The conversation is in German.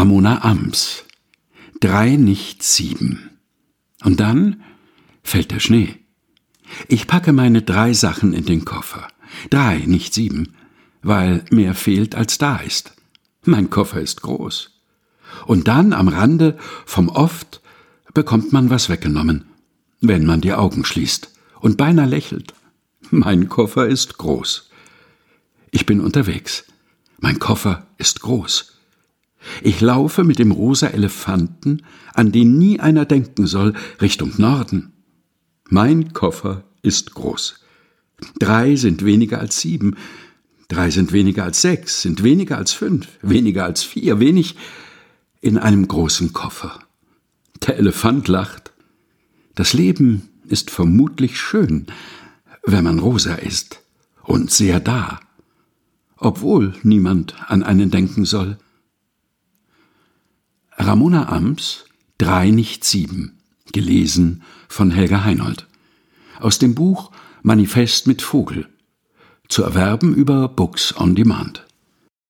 Ramona Ams. Drei, nicht sieben. Und dann fällt der Schnee. Ich packe meine drei Sachen in den Koffer. Drei, nicht sieben, weil mehr fehlt, als da ist. Mein Koffer ist groß. Und dann am Rande vom Oft bekommt man was weggenommen, wenn man die Augen schließt und beinahe lächelt. Mein Koffer ist groß. Ich bin unterwegs. Mein Koffer ist groß. Ich laufe mit dem rosa Elefanten, an den nie einer denken soll, Richtung Norden. Mein Koffer ist groß. Drei sind weniger als sieben, drei sind weniger als sechs, sind weniger als fünf, weniger als vier, wenig in einem großen Koffer. Der Elefant lacht. Das Leben ist vermutlich schön, wenn man rosa ist und sehr da, obwohl niemand an einen denken soll. Ramona Ams Drei nicht sieben, gelesen von Helga Heinold. Aus dem Buch Manifest mit Vogel. Zu erwerben über Books on Demand.